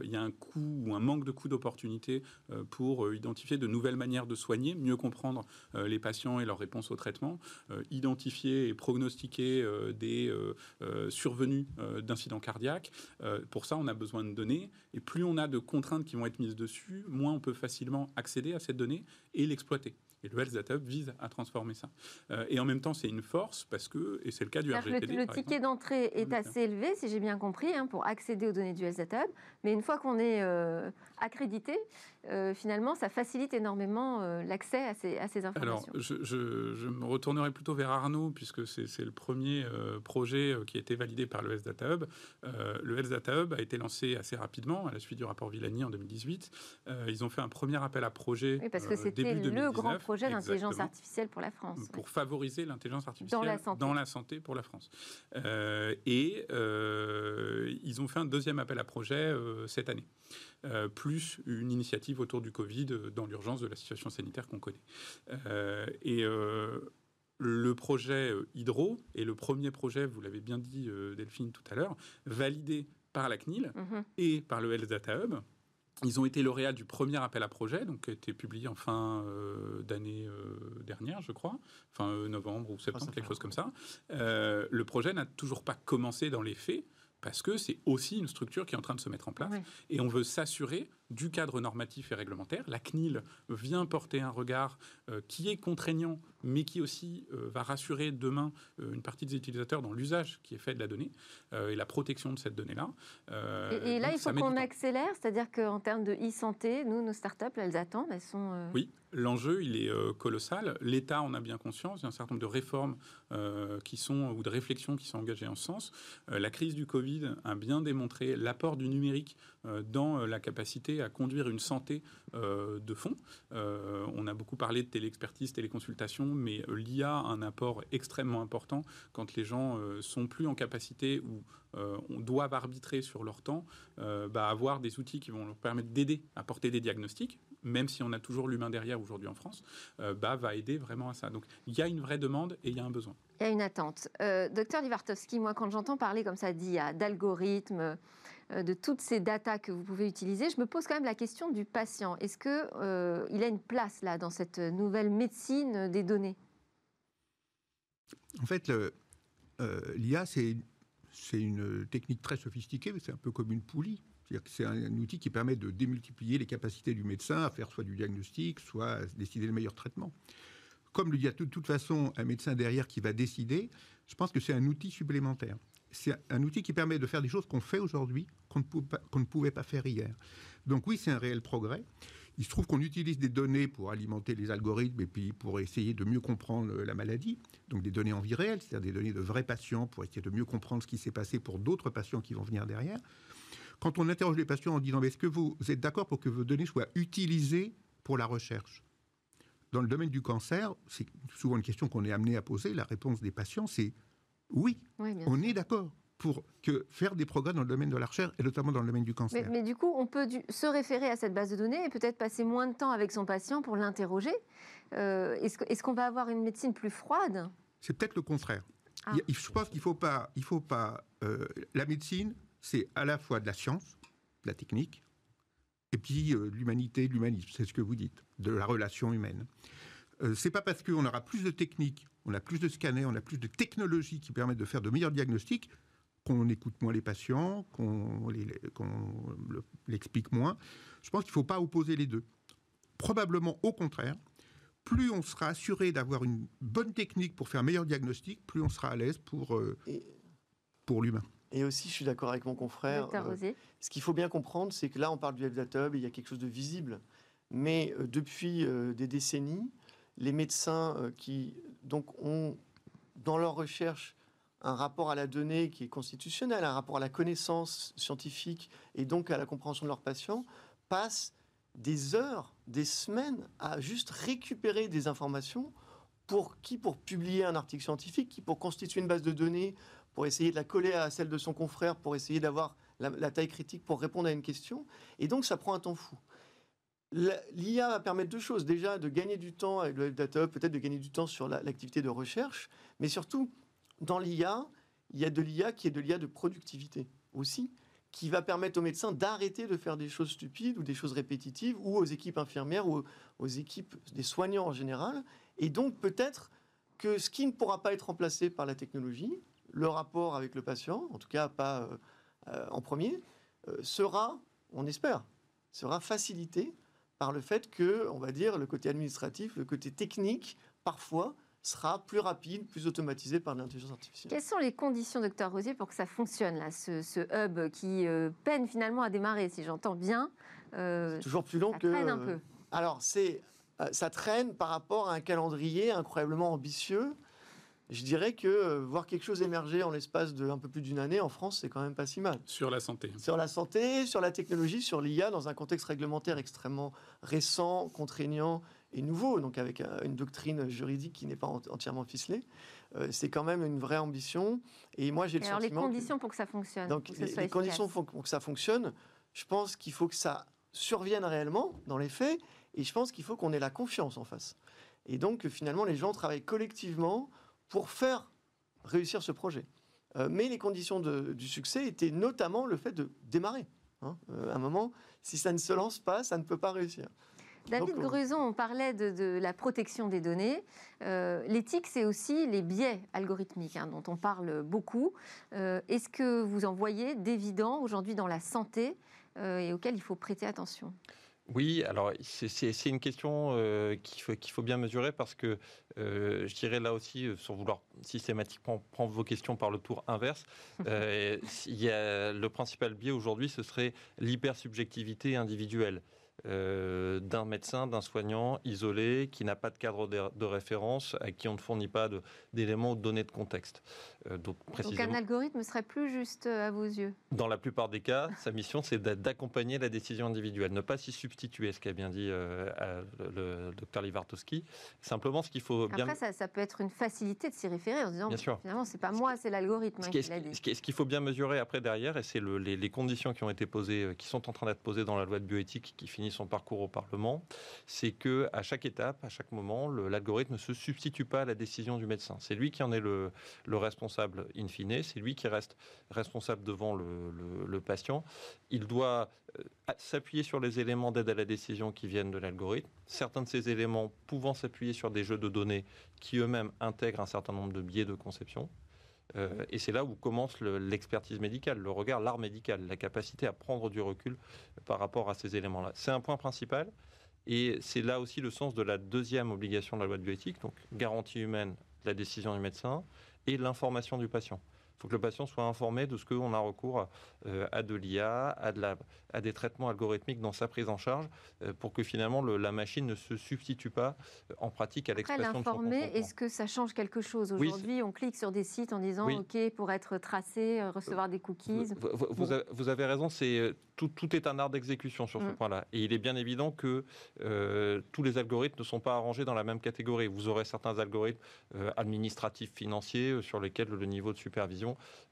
il y a un coût ou un manque de coût d'opportunité pour identifier de nouvelles manières de soigner, mieux comprendre les patients et leurs réponses au traitement, identifier et prognostiquer des survenues d'incidents cardiaques. pour ça, on a besoin de données. Et plus on a de contraintes qui vont être mises dessus, moins on peut facilement accéder à cette donnée et l'exploiter. Et le Health Data vise à transformer ça. Euh, et en même temps, c'est une force parce que, et c'est le cas du RGPD. Le, le ticket d'entrée est assez élevé, si j'ai bien compris, hein, pour accéder aux données du Health Data Hub. Mais une fois qu'on est euh, accrédité, euh, finalement, ça facilite énormément l'accès à ces, à ces, informations. Alors, je, je, me retournerai plutôt vers Arnaud, puisque c'est le premier projet qui a été validé par le Health Data Hub. le Health Data Hub a été lancé assez rapidement, à la suite du rapport Villani en 2018. ils ont fait un premier appel à projet. Oui, parce que c'était le grand projet d'intelligence artificielle pour la France. Pour favoriser l'intelligence artificielle dans la, santé. pour la France. Euh, et euh, ils ont fait un deuxième appel à projet euh, cette année, plus une initiative autour du Covid dans l'urgence de la situation sanitaire qu'on connaît. et le projet Hydro est le premier projet, vous l'avez bien dit Delphine tout à l'heure, validé par la CNIL mhm. et par le Health Data Hub ils ont été lauréats du premier appel à projet, donc qui a été publié en fin euh, d'année euh, dernière, je crois, fin euh, novembre ou septembre, quelque chose comme ça. le projet n'a toujours pas commencé dans les faits parce que c'est aussi une structure qui est en train de se mettre en place. Et on veut s'assurer du cadre normatif et réglementaire. La CNIL vient porter un regard euh, qui est contraignant, mais qui aussi euh, va rassurer demain euh, une partie des utilisateurs dans l'usage qui est fait de la donnée et la protection de cette donnée-là. et, là, il faut qu'on accélère, c'est-à-dire qu'en termes de e-santé, nous, nos startups, elles attendent, elles sont... Oui, l'enjeu, il est colossal. L'État en a bien conscience. Il y a un certain nombre de réformes qui sont, ou de réflexions qui sont engagées en ce sens. la crise du Covid a bien démontré l'apport du numérique dans la capacité à conduire une santé euh, de fond. Euh, on a beaucoup parlé de téléexpertise, téléconsultation, mais euh, l'IA a un apport extrêmement important quand les gens sont plus en capacité ou doivent arbitrer sur leur temps, bah, avoir des outils qui vont leur permettre d'aider à porter des diagnostics, même si on a toujours l'humain derrière aujourd'hui en France, bah, va aider vraiment à ça. Donc il y a une vraie demande et il y a un besoin. Il y a une attente. docteur Livartowski, moi quand j'entends parler comme ça d'IA, d'algorithmes, euh, de toutes ces datas que vous pouvez utiliser, je me pose quand même la question du patient. Est-ce qu'il euh, a une place là dans cette nouvelle médecine des données? En fait, euh, l'IA, c'est une technique très sophistiquée, c'est un peu comme une poulie. C'est un, outil qui permet de démultiplier les capacités du médecin à faire soit du diagnostic, soit à décider le meilleur traitement. Comme il y a de toute façon un médecin derrière qui va décider, je pense que c'est un outil supplémentaire c'est un outil qui permet de faire des choses qu'on fait aujourd'hui, qu'on ne, pouvait pas faire hier. Donc oui, c'est un réel progrès. Il se trouve qu'on utilise des données pour alimenter les algorithmes et puis pour essayer de mieux comprendre la maladie. Donc des données en vie réelle, c'est-à-dire des données de vrais patients pour essayer de mieux comprendre ce qui s'est passé pour d'autres patients qui vont venir derrière. Quand on interroge les patients en disant est-ce que vous êtes d'accord pour que vos données soient utilisées pour la recherche? Dans le domaine du cancer, c'est souvent une question qu'on est amené à poser. La réponse des patients, c'est oui, on est d'accord pour que faire des progrès dans le domaine de la recherche et notamment dans le domaine du cancer. Mais, du coup, on peut se référer à cette base de données et peut-être passer moins de temps avec son patient pour l'interroger. Euh, est-ce qu'on va avoir une médecine plus froide? C'est peut-être le contraire. Ah. je pense qu'il ne faut pas... Il faut pas euh, la médecine, c'est à la fois de la science, de la technique, et puis euh, l'humanité, l'humanisme, c'est ce que vous dites, de la relation humaine. Euh, c'est pas parce qu'on aura plus de techniques, on a plus de scanners, on a plus de technologies qui permettent de faire de meilleurs diagnostics qu'on écoute moins les patients, qu'on l'explique moins. Je pense qu'il ne faut pas opposer les deux. Probablement au contraire, plus on sera assuré d'avoir une bonne technique pour faire un meilleur diagnostic, plus on sera à l'aise pour, euh, pour l'humain. Et aussi, je suis d'accord avec mon confrère. Euh, ce qu'il faut bien comprendre, c'est que là, on parle du Health Data Hub et il y a quelque chose de visible. Mais depuis des décennies, les médecins euh, qui donc ont dans leur recherche un rapport à la donnée qui est constitutionnel, un rapport à la connaissance scientifique et donc à la compréhension de leurs patients, passent des heures, des semaines à juste récupérer des informations pour qui pour publier un article scientifique, qui pour constituer une base de données, pour essayer de la coller à celle de son confrère, pour essayer d'avoir la, la, taille critique pour répondre à une question. Et donc ça prend un temps fou. L'IA va permettre deux choses. Déjà, de gagner du temps avec le data, peut-être de gagner du temps sur l'activité de recherche, mais surtout, dans l'IA, il y a de l'IA qui est de l'IA de productivité aussi, qui va permettre aux médecins d'arrêter de faire des choses stupides ou des choses répétitives, ou aux équipes infirmières ou aux équipes des soignants en général. Et donc peut-être que ce qui ne pourra pas être remplacé par la technologie, le rapport avec le patient, en tout cas pas euh, euh, en premier, euh, sera, on espère, sera facilité par le fait que, on va dire, le côté administratif, le côté technique, parfois, sera plus rapide, plus automatisé par l'intelligence artificielle. Quelles sont les conditions, docteur Rosier, pour que ça fonctionne, là, ce, hub qui peine finalement à démarrer, si j'entends bien C'est toujours plus long que... Traîne un peu. Alors, c'est, ça traîne par rapport à un calendrier incroyablement ambitieux je dirais que euh, voir quelque chose émerger en l'espace de un peu plus d'une année en France, c'est quand même pas si mal. Sur la santé. Sur la santé, sur la technologie, sur l'IA, dans un contexte réglementaire extrêmement récent, contraignant et nouveau, donc avec euh, une doctrine juridique qui n'est pas entièrement ficelée. Euh, c'est quand même une vraie ambition. Et moi, j'ai le alors sentiment. les conditions pour que ça fonctionne. Donc, les, conditions pour que ça fonctionne, je pense qu'il faut que ça survienne réellement dans les faits, et je pense qu'il faut qu'on ait la confiance en face. Et donc, finalement, les gens travaillent collectivement pour faire réussir ce projet. Euh, mais les conditions du succès étaient notamment le fait de démarrer. Hein. Euh, à un moment, si ça ne se lance pas, ça ne peut pas réussir. David Gruson, on parlait de, la protection des données. Euh, l'éthique, c'est aussi les biais algorithmiques hein, dont on parle beaucoup. Est-ce que vous en voyez d'évidents aujourd'hui dans la santé et auxquels il faut prêter attention? Oui, alors c'est une question euh, qu'il faut, faut, bien mesurer parce que euh, je dirais là aussi, euh, sans vouloir systématiquement prendre vos questions par le tour inverse, il y a, le principal biais aujourd'hui, ce serait l'hypersubjectivité individuelle. Euh, d'un médecin, d'un soignant isolé, qui n'a pas de cadre de, référence, à qui on ne fournit pas d'éléments ou de données de contexte. Euh, donc, un algorithme serait plus juste euh, à vos yeux Dans la plupart des cas, sa mission, c'est d'accompagner la décision individuelle, ne pas s'y substituer, ce qu'a bien dit le, docteur Livartowski. Simplement, ce qu'il faut bien... Après, ça, peut être une facilité de s'y référer en disant, bien finalement, c'est pas moi, c'est l'algorithme hein, qui l'a dit. Ce qu'il faut bien mesurer après derrière, et c'est les, les, conditions qui ont été posées, qui sont en train d'être posées dans la loi de bioéthique, qui finit son parcours au Parlement, c'est que à chaque étape, à chaque moment, l'algorithme ne se substitue pas à la décision du médecin. C'est lui qui en est le, responsable in fine, c'est lui qui reste responsable devant le, patient. Il doit euh, s'appuyer sur les éléments d'aide à la décision qui viennent de l'algorithme, certains de ces éléments pouvant s'appuyer sur des jeux de données qui eux-mêmes intègrent un certain nombre de biais de conception. Euh, et c'est là où commence l'expertise médicale, le regard, l'art médical, la capacité à prendre du recul par rapport à ces éléments-là. C'est un point principal. Et c'est là aussi le sens de la deuxième obligation de la loi de bioéthique, donc garantie humaine, la décision du médecin et l'information du patient. Il faut que le patient soit informé de ce qu'on a recours euh, à de l'IA, à, de à des traitements algorithmiques dans sa prise en charge, euh, pour que finalement la machine ne se substitue pas euh, en pratique à l'expression de son est-ce que ça change quelque chose Aujourd'hui, on clique sur des sites en disant OK pour être tracé, recevoir des cookies. Vous, avez raison, c'est tout, tout, est un art d'exécution sur ce mm. point-là. Et il est bien évident que tous les algorithmes ne sont pas arrangés dans la même catégorie. Vous aurez certains algorithmes administratifs, financiers, sur lesquels le niveau de supervision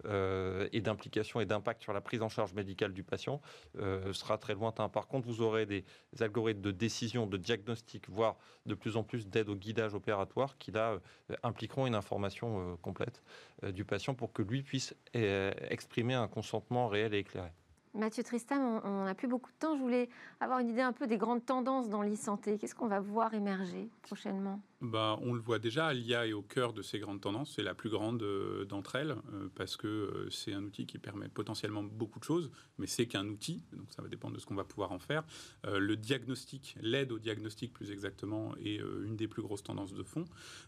euh, et d'implication et d'impact sur la prise en charge médicale du patient euh, sera très lointain. Par contre, vous aurez des algorithmes de décision, de diagnostic, voire de plus en plus d'aide au guidage opératoire qui euh, impliqueront une information complète du patient pour que lui puisse exprimer un consentement réel et éclairé. Mathieu Tristam, on n'a plus beaucoup de temps. Je voulais avoir une idée un peu des grandes tendances dans l'e-santé. Qu'est-ce qu'on va voir émerger prochainement? Bah, On le voit déjà, l'IA est au cœur de ces grandes tendances. C'est la plus grande euh, d'entre elles euh, parce que euh, c'est un outil qui permet potentiellement beaucoup de choses, mais c'est qu'un outil, donc ça va dépendre de ce qu'on va pouvoir en faire. le diagnostic, l'aide au diagnostic plus exactement, est une des plus grosses tendances de fond.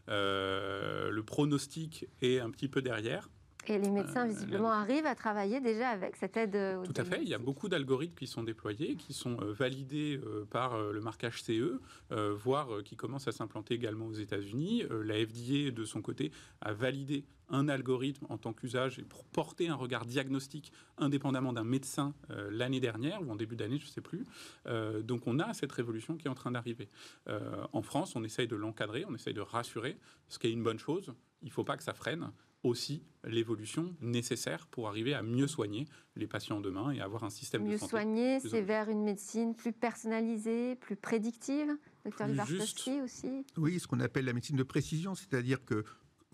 le pronostic est un petit peu derrière. Et les médecins, euh, visiblement, arrivent à travailler déjà avec cette aide. Euh, Tout à fait. Il y a beaucoup d'algorithmes qui sont déployés, qui sont euh, validés par le marquage CE, voire qui commencent à s'implanter également aux États-Unis. La FDA, de son côté, a validé un algorithme en tant qu'usage et pour porter un regard diagnostique indépendamment d'un médecin l'année dernière ou en début d'année, je ne sais plus. donc on a cette révolution qui est en train d'arriver. en France, on essaye de l'encadrer, on essaye de rassurer, ce qui est une bonne chose. Il ne faut pas que ça freine aussi l'évolution nécessaire pour arriver à mieux soigner les patients demain et avoir un système de santé. Mieux soigner, c'est vers une médecine plus personnalisée, plus prédictive. Docteur Libartowski aussi. Oui, ce qu'on appelle la médecine de précision, c'est-à-dire que,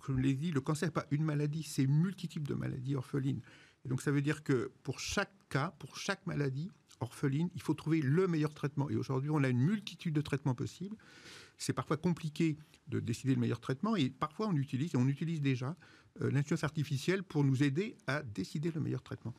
comme je l'ai dit, le cancer n'est pas une maladie, c'est multitude de maladies orphelines. donc ça veut dire que pour chaque cas, pour chaque maladie orpheline, il faut trouver le meilleur traitement. Et aujourd'hui, on a une multitude de traitements possibles. C'est parfois compliqué de décider le meilleur traitement et parfois on utilise, et on utilise déjà, euh, l'intelligence artificielle pour nous aider à décider le meilleur traitement.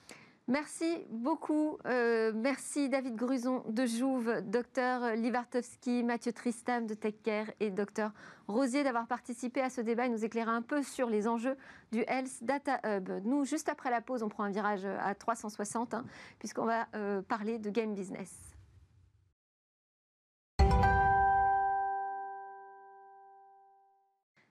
Merci beaucoup. Euh, merci David Gruson de Jouve, docteur Livartowski, Mathieu Tristam de TechCare et docteur Rosier d'avoir participé à ce débat et nous éclairer un peu sur les enjeux du Health Data Hub. Nous, juste après la pause, on prend un virage à 360 hein, puisqu'on va euh, parler de game business.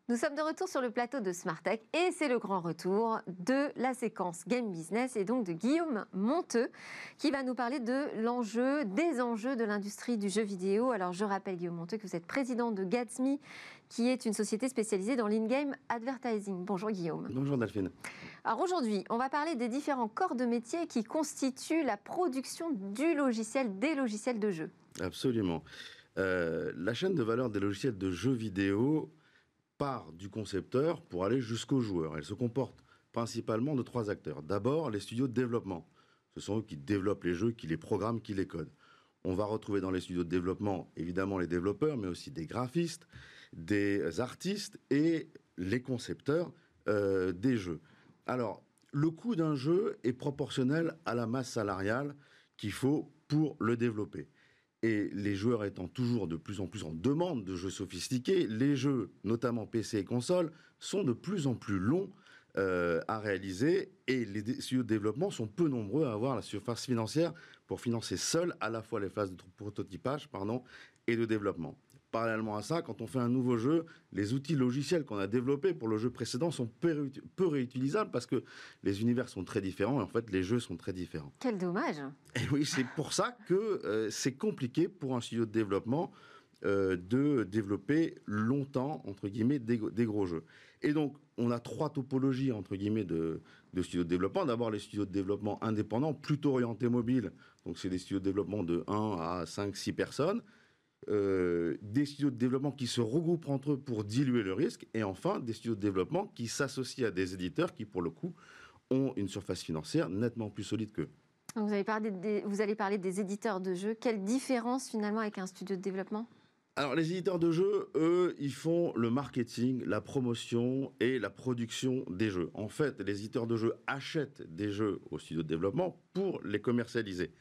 Nous sommes de retour sur le plateau de Smartech et c'est le grand retour de la séquence Game Business et donc de Guillaume Monteux qui va nous parler de l'enjeu, des enjeux de l'industrie du jeu vidéo. Alors je rappelle Guillaume Monteux que vous êtes président de Gatsme qui est une société spécialisée dans l'in-game advertising. Bonjour Guillaume. Bonjour Delphine. Alors aujourd'hui, on va parler des différents corps de métier qui constituent la production du logiciel, des logiciels de jeu. Absolument. Euh, la chaîne de valeur des logiciels de jeux vidéo du concepteur pour aller jusqu'au joueur. Elle se comporte principalement de trois acteurs. D'abord, les studios de développement. Ce sont eux qui développent les jeux, qui les programment, qui les codent. On va retrouver dans les studios de développement évidemment les développeurs, mais aussi des graphistes, des artistes et les concepteurs euh, des jeux. Alors, le coût d'un jeu est proportionnel à la masse salariale qu'il faut pour le développer. Et les joueurs étant toujours de plus en plus en demande de jeux sophistiqués, les jeux, notamment PC et console, sont de plus en plus longs euh, à réaliser et les studios de développement sont peu nombreux à avoir la surface financière pour financer seuls à la fois les phases de prototypage pardon, et de développement. Parallèlement à ça, quand on fait un nouveau jeu, les outils logiciels qu'on a développés pour le jeu précédent sont peu, réutilisables parce que les univers sont très différents et en fait les jeux sont très différents. Quel dommage Et oui, c'est pour ça que euh, c'est compliqué pour un studio de développement euh, de développer longtemps, entre guillemets, des, gros jeux. Et donc, on a trois topologies, entre guillemets, de, de studios de développement. D'abord, les studios de développement indépendants, plutôt orientés mobile. Donc, c'est des studios de développement de 1 à 5, 6 personnes. Euh, des studios de développement qui se regroupent entre eux pour diluer le risque, et enfin des studios de développement qui s'associent à des éditeurs qui, pour le coup, ont une surface financière nettement plus solide qu'eux. Vous, avez parlé des, vous allez parler des éditeurs de jeux. Quelle différence finalement avec un studio de développement? Alors les éditeurs de jeux, eux, ils font le marketing, la promotion et la production des jeux. En fait, les éditeurs de jeux achètent des jeux au studio de développement pour les commercialiser.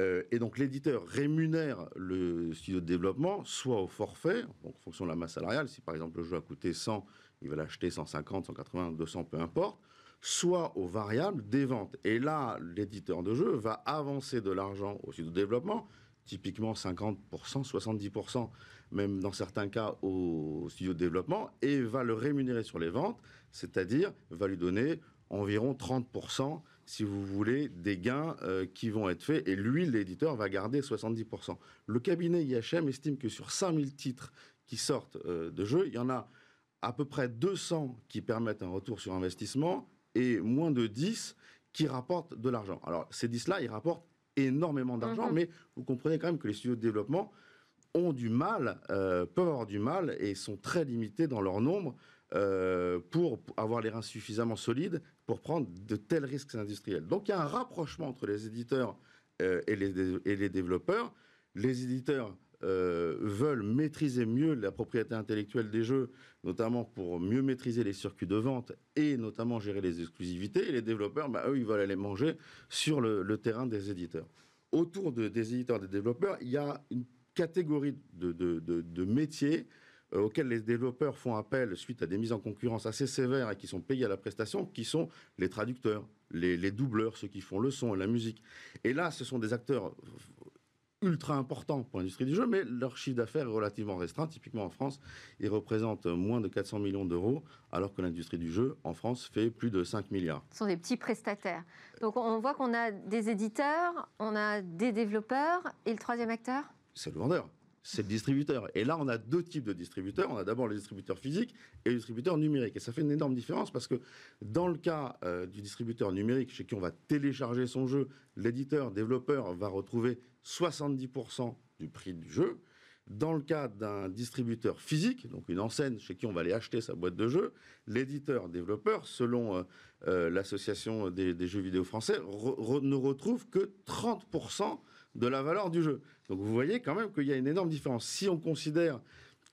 Euh, et donc l'éditeur rémunère le studio de développement soit au forfait, en fonction de la masse salariale, si par exemple le jeu a coûté 100, il va l'acheter 150, 180, 200, peu importe, soit aux variables des ventes. Et là, l'éditeur de jeu va avancer de l'argent au studio de développement, typiquement 50%, 70%, même dans certains cas au studio de développement, et va le rémunérer sur les ventes, c'est-à-dire va lui donner environ 30% si vous voulez, des gains euh, qui vont être faits et lui, l'éditeur, va garder 70%. Le cabinet IHM estime que sur 5000 titres qui sortent euh, de jeu, il y en a à peu près 200 qui permettent un retour sur investissement et moins de 10 qui rapportent de l'argent. Alors, ces 10-là, ils rapportent énormément d'argent, mhm. mais vous comprenez quand même que les studios de développement ont du mal, euh, peuvent avoir du mal et sont très limités dans leur nombre euh, pour avoir les reins suffisamment solides pour prendre de tels risques industriels. Donc il y a un rapprochement entre les éditeurs euh, et, les, développeurs. Les éditeurs euh, veulent maîtriser mieux la propriété intellectuelle des jeux, notamment pour mieux maîtriser les circuits de vente et notamment gérer les exclusivités. Et les développeurs, bah, eux, ils veulent aller manger sur le, terrain des éditeurs. Autour des éditeurs et des développeurs, il y a une catégorie de, de, de métiers euh, auxquels les développeurs font appel suite à des mises en concurrence assez sévères et qui sont payés à la prestation, qui sont les traducteurs, les, doubleurs, ceux qui font le son et la musique. Et là, ce sont des acteurs ultra importants pour l'industrie du jeu, mais leur chiffre d'affaires est relativement restreint. Typiquement en France, ils représentent moins de 400 millions d'euros, alors que l'industrie du jeu en France fait plus de 5 milliards. Ce sont des petits prestataires. Donc on voit qu'on a des éditeurs, on a des développeurs, et le troisième acteur? C'est le vendeur c'est le distributeur. Et là, on a deux types de distributeurs. On a d'abord les distributeurs physiques et les distributeurs numériques. Et ça fait une énorme différence parce que dans le cas euh, du distributeur numérique, chez qui on va télécharger son jeu, l'éditeur, développeur va retrouver 70% du prix du jeu. dans le cas d'un distributeur physique, donc une enseigne chez qui on va aller acheter sa boîte de jeux, l'éditeur développeur, selon euh, euh, l'association des, jeux vidéo français, ne retrouve que 30% de la valeur du jeu. Donc vous voyez quand même qu'il y a une énorme différence. Si on considère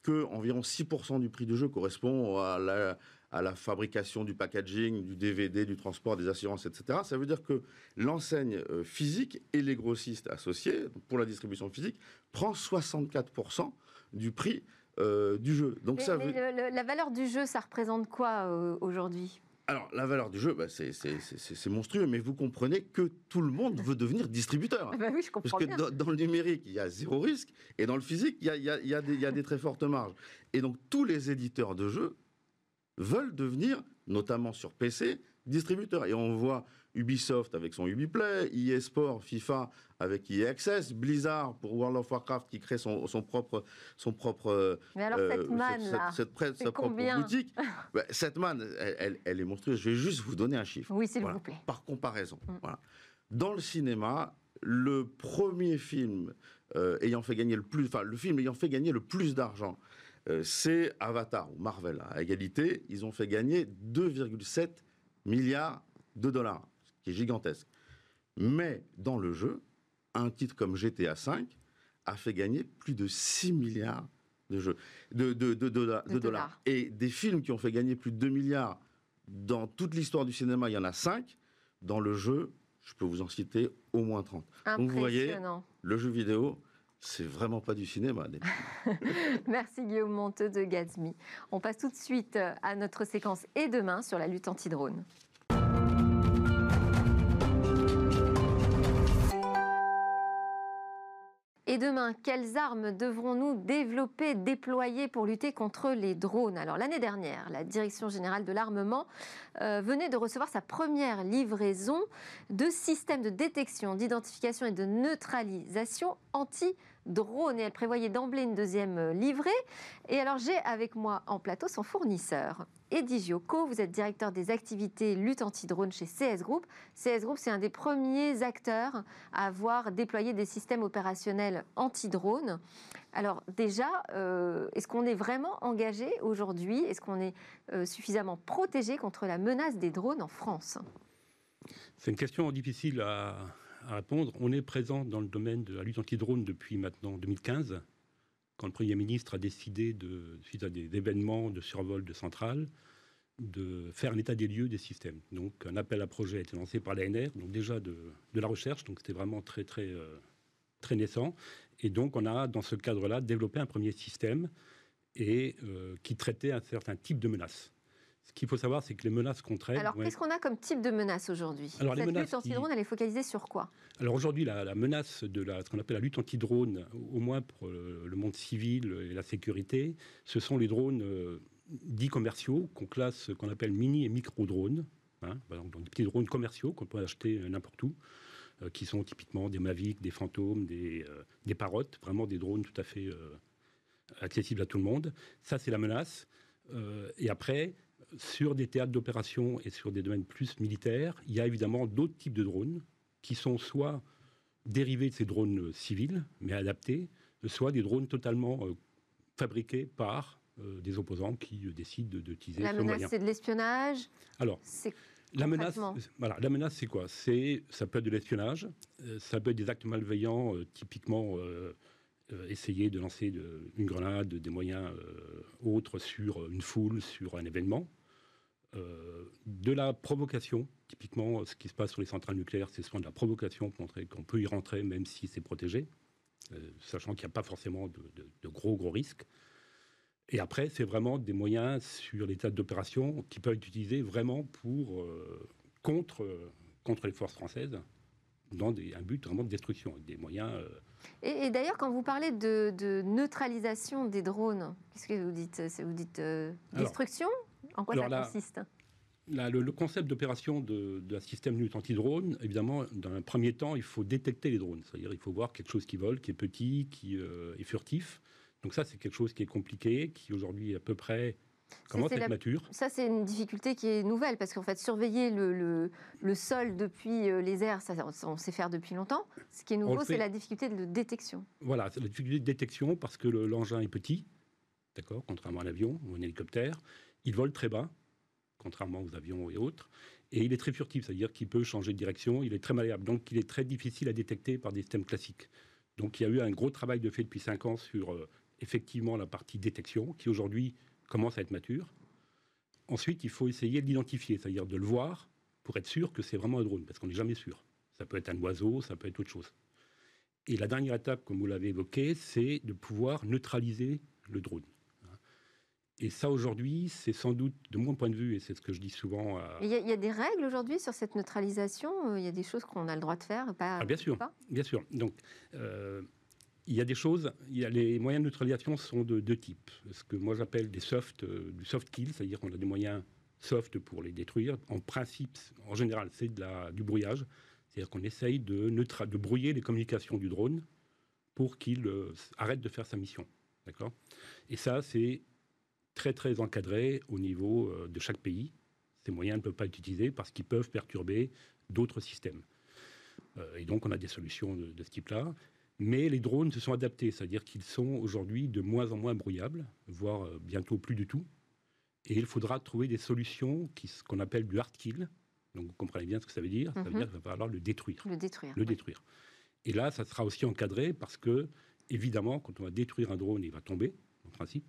que environ 6% du prix du jeu correspond à la, à la fabrication du packaging, du DVD, du transport, des assurances, etc. Ça veut dire que l'enseigne euh, physique et les grossistes associés, pour la distribution physique, prend 64% du prix euh, du jeu. Donc ça la valeur du jeu, ça représente quoi euh, aujourd'hui? Alors, la valeur du jeu, bah, c'est monstrueux, mais vous comprenez que tout le monde veut devenir distributeur. bah oui, je comprends Parce que Dans, le numérique, il y a zéro risque, et dans le physique, il y a, il y a, il y a des très fortes marges. Et donc, tous les éditeurs de jeux veulent devenir, notamment sur PC, distributeurs. Et on voit Ubisoft avec son Ubiplay, EA Sport, FIFA avec EA Access, Blizzard pour World of Warcraft qui crée son, propre son propre Mais alors cette euh, manne cette, sa propre boutique. Bah, cette manne, elle, est monstrueuse. Je vais juste vous donner un chiffre. Oui, s'il vous plaît. Par comparaison. Mm. Voilà. Dans le cinéma, le premier film euh, ayant fait gagner le plus, enfin le film ayant fait gagner le plus d'argent euh, c'est Avatar ou Marvel à égalité. Ils ont fait gagner 2,7 milliards de dollars, qui est gigantesque. Mais dans le jeu, un titre comme GTA V a fait gagner plus de 6 milliards de, jeux, de, dollars. Et des films qui ont fait gagner plus de 2 milliards dans toute l'histoire du cinéma, il y en a 5. Dans le jeu, je peux vous en citer au moins 30. Donc vous voyez, le jeu vidéo, c'est vraiment pas du cinéma. Merci Guillaume Monteux de Gazmi. On passe tout de suite à notre séquence et demain sur la lutte anti-drone. Et demain, quelles armes devrons-nous développer, déployer pour lutter contre les drones? Alors l'année dernière, la Direction générale de l'armement euh, venait de recevoir sa première livraison de systèmes de détection, d'identification et de neutralisation anti drone et elle prévoyait d'emblée une deuxième euh, livrée. Et alors j'ai avec moi en plateau son fournisseur. Eddie Gioco, vous êtes directeur des activités lutte anti-drone chez CS Group. CS Group, c'est un des premiers acteurs à avoir déployé des systèmes opérationnels anti-drone. Alors déjà, euh, est-ce qu'on est vraiment engagé aujourd'hui? Est-ce qu'on est, euh, suffisamment protégé contre la menace des drones en France? C'est une question difficile à, à répondre. On est présent dans le domaine de la lutte anti-drone depuis maintenant 2015, quand le Premier ministre a décidé, suite à des événements de survol de centrales, de faire un état des lieux des systèmes. Donc un appel à projet a été lancé par l'ANR, donc déjà de, la recherche, donc c'était vraiment très très euh, très naissant. Et donc on a dans ce cadre-là développé un premier système euh, qui traitait un certain type de menaces. Ce qu'il faut savoir, c'est que les menaces qu'on traite... Alors, qu'est-ce qu'on a comme type de menace aujourd'hui? Alors, Cette lutte anti-drone, elle est focalisée sur quoi? Alors, aujourd'hui, la, menace de la, ce qu'on appelle la lutte anti-drone, au moins pour le, monde civil et la sécurité, ce sont les drones euh, dits commerciaux, qu'on classe, qu'on appelle mini et micro-drones. Hein, donc, des petits drones commerciaux qu'on peut acheter n'importe où, euh, qui sont typiquement des Mavic, des Fantômes, des, euh, des Parottes, vraiment des drones tout à fait accessibles à tout le monde. Ça, c'est la menace. et après, sur des théâtres d'opération et sur des domaines plus militaires, il y a évidemment d'autres types de drones qui sont soit dérivés de ces drones civils, mais adaptés, soit des drones totalement euh, fabriqués par euh, des opposants qui euh, décident d'utiliser ce moyen. La menace, c'est de l'espionnage? Alors, la menace, voilà, la menace, c'est quoi? C'est ça peut être de l'espionnage, ça peut être des actes malveillants, typiquement essayer de lancer une grenade, des moyens autres sur une foule, sur un événement. Euh, de la provocation. Typiquement, ce qui se passe sur les centrales nucléaires, c'est souvent de la provocation pour montrer qu'on peut y rentrer même si c'est protégé, euh, sachant qu'il n'y a pas forcément de, gros, gros risques. Et après, c'est vraiment des moyens sur les tas d'opérations qui peuvent être utilisés vraiment pour, euh, contre, contre les forces françaises dans des, un but vraiment de destruction, des moyens... Et, d'ailleurs, quand vous parlez de, neutralisation des drones, qu'est-ce que vous dites? Vous dites destruction? En quoi ça consiste le, concept d'opération d'un système de lutte anti-drone, évidemment, dans un premier temps, il faut détecter les drones. C'est-à-dire il faut voir quelque chose qui vole, qui est petit, qui euh, est furtif. Donc ça, c'est quelque chose qui est compliqué, qui aujourd'hui est à peu près commence à être mature. Ça, c'est une difficulté qui est nouvelle, parce qu'en fait, surveiller le, le, sol depuis euh, les airs, ça, on sait faire depuis longtemps. Ce qui est nouveau, c'est la difficulté de détection. Voilà, c'est la difficulté de détection parce que l'engin est petit, d'accord, contrairement à l'avion ou un hélicoptère. Il vole très bas, contrairement aux avions et autres. Et il est très furtif, c'est-à-dire qu'il peut changer de direction, il est très malléable. Donc, il est très difficile à détecter par des systèmes classiques. Donc, il y a eu un gros travail de fait depuis 5 ans sur euh, effectivement la partie détection, qui aujourd'hui commence à être mature. Ensuite, il faut essayer de l'identifier, c'est-à-dire de le voir pour être sûr que c'est vraiment un drone, parce qu'on n'est jamais sûr. Ça peut être un oiseau, ça peut être autre chose. Et la dernière étape, comme vous l'avez évoqué, c'est de pouvoir neutraliser le drone. Et ça, aujourd'hui, c'est sans doute, de mon point de vue, et c'est ce que je dis souvent. Il y, a des règles aujourd'hui sur cette neutralisation euh, Il y a des choses qu'on a le droit de faire pas, ah, Bien sûr, bien sûr. Donc, euh, il y a des choses, il y a les moyens de neutralisation sont de deux types. Ce que moi j'appelle des soft, euh, du soft kill, c'est-à-dire qu'on a des moyens soft pour les détruire. En principe, en général, c'est du brouillage. C'est-à-dire qu'on essaye de, de brouiller les communications du drone pour qu'il arrête de faire sa mission. D'accord? Et ça, c'est très très encadrés au niveau euh, de chaque pays. Ces moyens ne peuvent pas être utilisés parce qu'ils peuvent perturber d'autres systèmes. Euh, et donc on a des solutions de, ce type-là. Mais les drones se sont adaptés, c'est-à-dire qu'ils sont aujourd'hui de moins en moins brouillables, voire euh, bientôt plus du tout. Et il faudra trouver des solutions qui, ce qu'on appelle du hard kill. Donc vous comprenez bien ce que ça veut dire. Ça veut mhm. dire qu'il va falloir le détruire. Le détruire. Le détruire. Et là, ça sera aussi encadré parce que, évidemment, quand on va détruire un drone, il va tomber, en principe.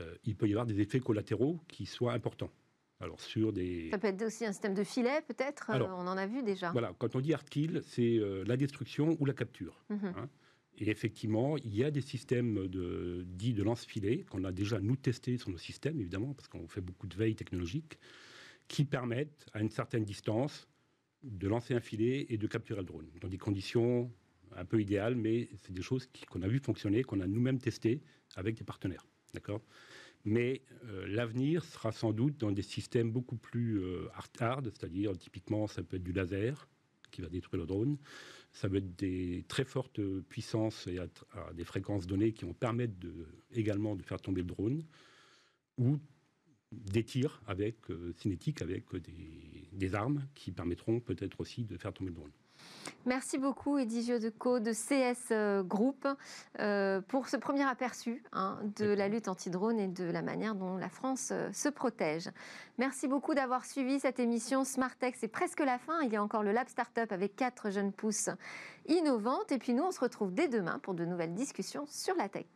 Euh, il peut y avoir des effets collatéraux qui soient importants. Alors, sur des... Ça peut être aussi un système de filet, peut-être euh, On en a vu déjà. Voilà, quand on dit hard kill, c'est euh, la destruction ou la capture. Mhm. Hein. Et effectivement, il y a des systèmes de, dits de lance-filet qu'on a déjà, nous, testés sur nos systèmes, évidemment, parce qu'on fait beaucoup de veille technologique, qui permettent, à une certaine distance, de lancer un filet et de capturer le drone, dans des conditions un peu idéales, mais c'est des choses qu'on a vu fonctionner, qu'on a nous-mêmes testées avec des partenaires. D'accord? Mais euh, l'avenir sera sans doute dans des systèmes beaucoup plus euh, hard, c'est-à-dire typiquement ça peut être du laser qui va détruire le drone, ça peut être des très fortes puissances et à, des fréquences données qui vont permettre également de faire tomber le drone, ou des tirs avec euh, cinétiques avec des armes qui permettront peut-être aussi de faire tomber le drone. Merci beaucoup Edigio Deco de CS euh, Group euh, pour ce premier aperçu hein, de la lutte anti-drone et de la manière dont la France euh, se protège. Merci beaucoup d'avoir suivi cette émission Smart Tech. C'est presque la fin. Il y a encore le Lab Startup avec quatre jeunes pousses innovantes. Et puis nous, on se retrouve dès demain pour de nouvelles discussions sur la tech.